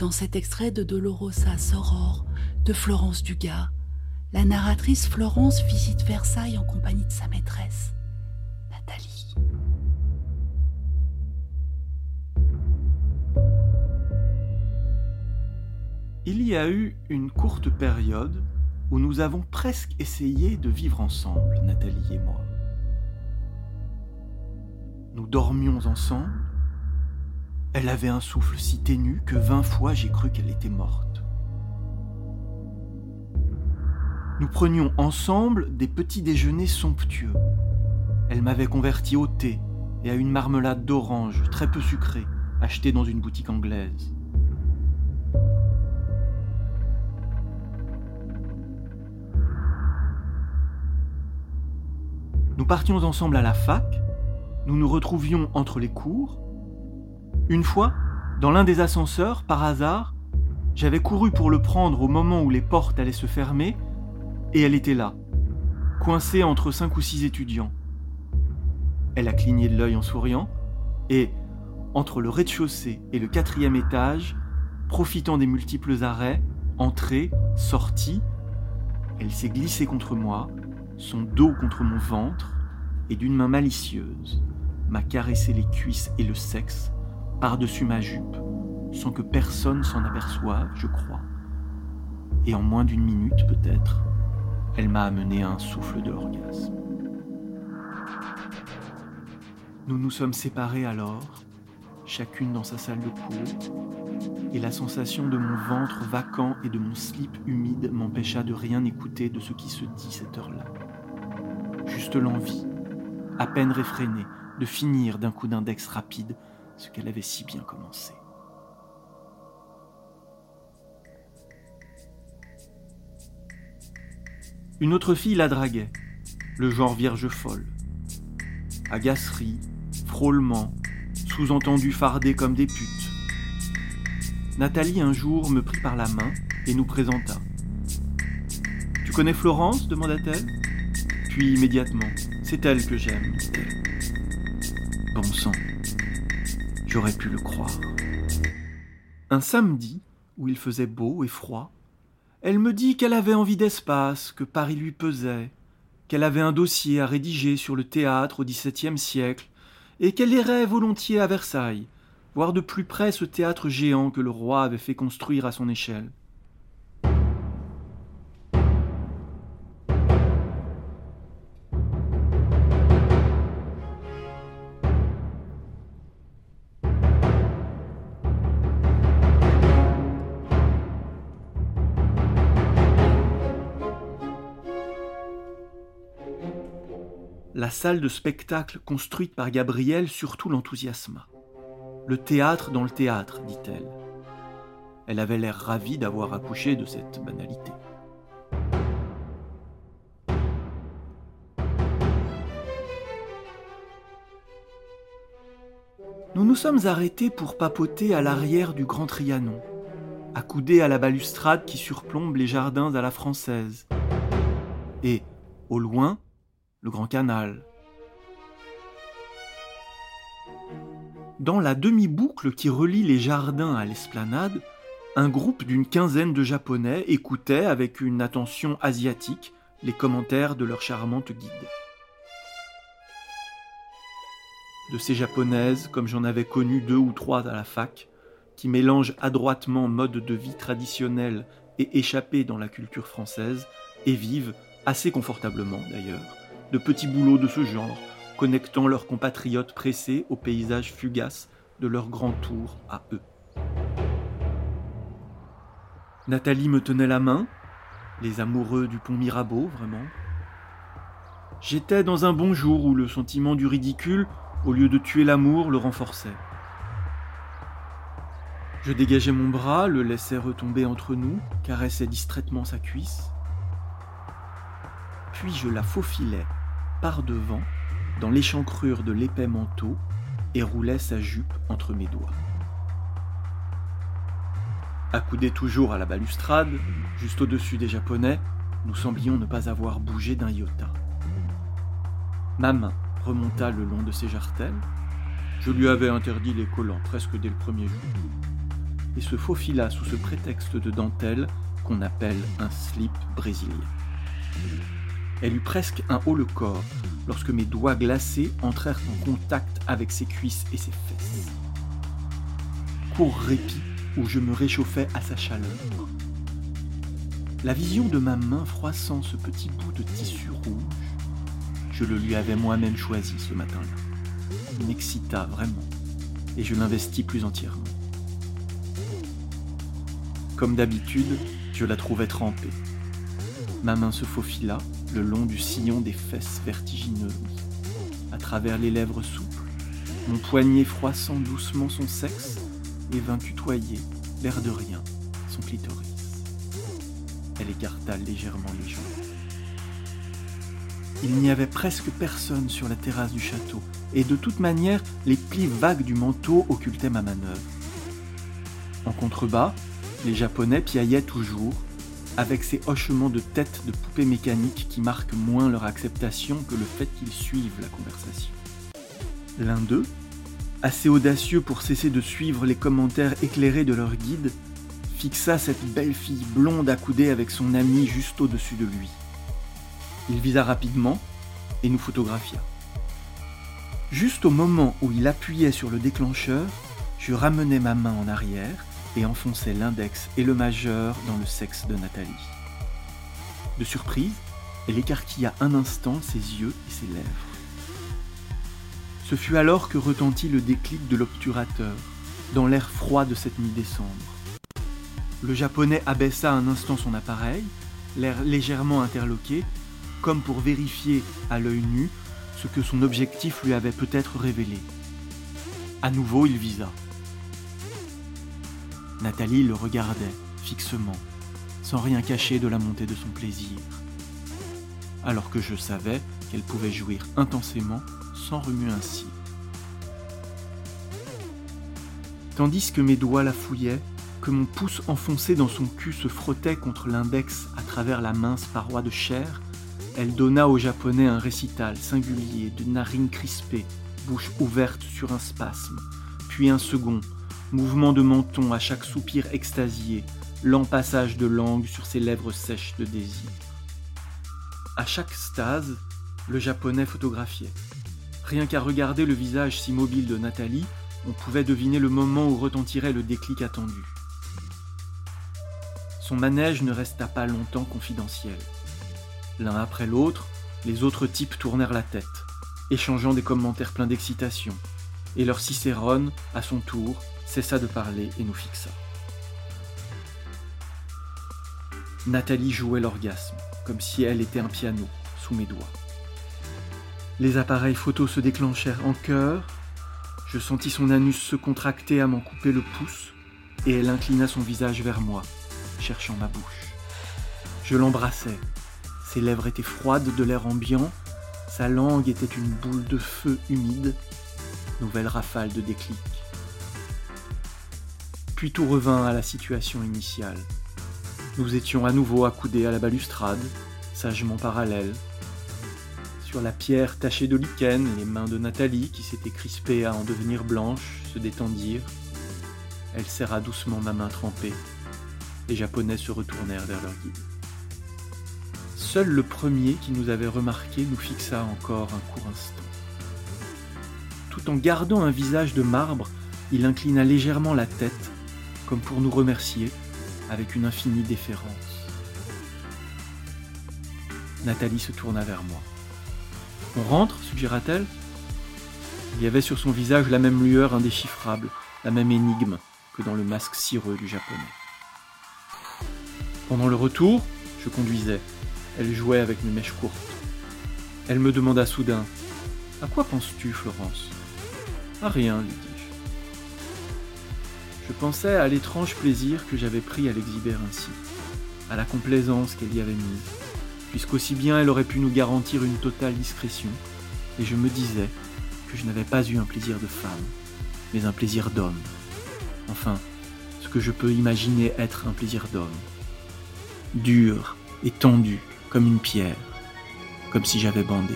Dans cet extrait de Dolorosa Soror de Florence Dugas, la narratrice Florence visite Versailles en compagnie de sa maîtresse, Nathalie. Il y a eu une courte période où nous avons presque essayé de vivre ensemble, Nathalie et moi. Nous dormions ensemble. Elle avait un souffle si ténu que vingt fois j'ai cru qu'elle était morte. Nous prenions ensemble des petits déjeuners somptueux. Elle m'avait converti au thé et à une marmelade d'orange très peu sucrée, achetée dans une boutique anglaise. Nous partions ensemble à la fac, nous nous retrouvions entre les cours. Une fois, dans l'un des ascenseurs, par hasard, j'avais couru pour le prendre au moment où les portes allaient se fermer, et elle était là, coincée entre cinq ou six étudiants. Elle a cligné de l'œil en souriant, et, entre le rez-de-chaussée et le quatrième étage, profitant des multiples arrêts, entrée, sortie, elle s'est glissée contre moi, son dos contre mon ventre, et d'une main malicieuse m'a caressé les cuisses et le sexe par-dessus ma jupe, sans que personne s'en aperçoive, je crois. Et en moins d'une minute peut-être, elle m'a amené à un souffle de l'orgasme. Nous nous sommes séparés alors, chacune dans sa salle de cours, et la sensation de mon ventre vacant et de mon slip humide m'empêcha de rien écouter de ce qui se dit cette heure-là juste l'envie, à peine réfrénée, de finir d'un coup d'index rapide ce qu'elle avait si bien commencé. Une autre fille la draguait, le genre vierge folle. Agacerie, frôlement, sous-entendu fardé comme des putes. Nathalie un jour me prit par la main et nous présenta. Tu connais Florence? demanda-t-elle. Puis immédiatement, c'est elle que j'aime, Bon sang, j'aurais pu le croire. Un samedi, où il faisait beau et froid, elle me dit qu'elle avait envie d'espace, que Paris lui pesait, qu'elle avait un dossier à rédiger sur le théâtre au XVIIe siècle, et qu'elle irait volontiers à Versailles, voir de plus près ce théâtre géant que le roi avait fait construire à son échelle. La salle de spectacle construite par Gabrielle surtout l'enthousiasma. Le théâtre dans le théâtre, dit-elle. Elle avait l'air ravie d'avoir accouché de cette banalité. Nous nous sommes arrêtés pour papoter à l'arrière du Grand Trianon, accoudés à la balustrade qui surplombe les jardins à la française. Et, au loin, le Grand Canal. Dans la demi-boucle qui relie les jardins à l'esplanade, un groupe d'une quinzaine de Japonais écoutait avec une attention asiatique les commentaires de leur charmante guide. De ces japonaises, comme j'en avais connu deux ou trois à la fac, qui mélangent adroitement mode de vie traditionnel et échappé dans la culture française, et vivent, assez confortablement d'ailleurs, de petits boulots de ce genre, connectant leurs compatriotes pressés au paysage fugace de leur grand tour à eux. Nathalie me tenait la main, les amoureux du pont Mirabeau, vraiment. J'étais dans un bon jour où le sentiment du ridicule, au lieu de tuer l'amour, le renforçait. Je dégageais mon bras, le laissais retomber entre nous, caressais distraitement sa cuisse. Puis je la faufilais par devant dans l'échancrure de l'épais manteau et roulait sa jupe entre mes doigts. Accoudés toujours à la balustrade, juste au-dessus des Japonais, nous semblions ne pas avoir bougé d'un iota. Ma main remonta le long de ses jartelles. Je lui avais interdit les collants presque dès le premier jour. et se faufila sous ce prétexte de dentelle qu'on appelle un slip brésilien. Elle eut presque un haut le corps lorsque mes doigts glacés entrèrent en contact avec ses cuisses et ses fesses. Court répit où je me réchauffais à sa chaleur. La vision de ma main froissant ce petit bout de tissu rouge, je le lui avais moi-même choisi ce matin-là, m'excita vraiment, et je l'investis plus entièrement. Comme d'habitude, je la trouvais trempée. Ma main se faufila le long du sillon des fesses vertigineuses, à travers les lèvres souples, mon poignet froissant doucement son sexe et vint tutoyer, l'air de rien, son clitoris. Elle écarta légèrement les jambes. Il n'y avait presque personne sur la terrasse du château, et de toute manière, les plis vagues du manteau occultaient ma manœuvre. En contrebas, les Japonais piaillaient toujours, avec ces hochements de tête de poupées mécaniques qui marquent moins leur acceptation que le fait qu'ils suivent la conversation. L'un d'eux, assez audacieux pour cesser de suivre les commentaires éclairés de leur guide, fixa cette belle fille blonde accoudée avec son ami juste au-dessus de lui. Il visa rapidement et nous photographia. Juste au moment où il appuyait sur le déclencheur, je ramenais ma main en arrière et enfonçais l'index et le majeur dans le sexe de Nathalie. De surprise, elle écarquilla un instant ses yeux et ses lèvres. Ce fut alors que retentit le déclic de l'obturateur, dans l'air froid de cette mi-décembre. Le japonais abaissa un instant son appareil, l'air légèrement interloqué, comme pour vérifier à l'œil nu ce que son objectif lui avait peut-être révélé. À nouveau, il visa. Nathalie le regardait fixement, sans rien cacher de la montée de son plaisir, alors que je savais qu'elle pouvait jouir intensément sans remuer cil. Tandis que mes doigts la fouillaient, que mon pouce enfoncé dans son cul se frottait contre l'index à travers la mince paroi de chair, elle donna au japonais un récital singulier de narines crispées, bouche ouverte sur un spasme, puis un second, mouvement de menton à chaque soupir extasié, lent passage de langue sur ses lèvres sèches de désir. À chaque stase, le japonais photographiait. Rien qu'à regarder le visage si mobile de Nathalie, on pouvait deviner le moment où retentirait le déclic attendu. Son manège ne resta pas longtemps confidentiel. L'un après l'autre, les autres types tournèrent la tête, échangeant des commentaires pleins d'excitation, et leur cicérone, à son tour, cessa de parler et nous fixa. Nathalie jouait l'orgasme, comme si elle était un piano, sous mes doigts. Les appareils photos se déclenchèrent en chœur, je sentis son anus se contracter à m'en couper le pouce, et elle inclina son visage vers moi, cherchant ma bouche. Je l'embrassais, ses lèvres étaient froides de l'air ambiant, sa langue était une boule de feu humide, nouvelle rafale de déclic. Puis tout revint à la situation initiale. Nous étions à nouveau accoudés à la balustrade, sagement parallèles. Sur la pierre tachée de lichen, les mains de Nathalie, qui s'étaient crispées à en devenir blanches, se détendirent. Elle serra doucement ma main trempée. Les Japonais se retournèrent vers leur guide. Seul le premier qui nous avait remarqué nous fixa encore un court instant. Tout en gardant un visage de marbre, il inclina légèrement la tête comme pour nous remercier avec une infinie déférence. Nathalie se tourna vers moi. On rentre suggéra-t-elle. Il y avait sur son visage la même lueur indéchiffrable, la même énigme que dans le masque cireux du japonais. Pendant le retour, je conduisais. Elle jouait avec mes mèches courtes. Elle me demanda soudain À quoi penses-tu, Florence À rien, lui dit je pensais à l'étrange plaisir que j'avais pris à l'exhiber ainsi, à la complaisance qu'elle y avait mise, puisqu'aussi bien elle aurait pu nous garantir une totale discrétion, et je me disais que je n'avais pas eu un plaisir de femme, mais un plaisir d'homme. Enfin, ce que je peux imaginer être un plaisir d'homme. Dur et tendu comme une pierre, comme si j'avais bandé.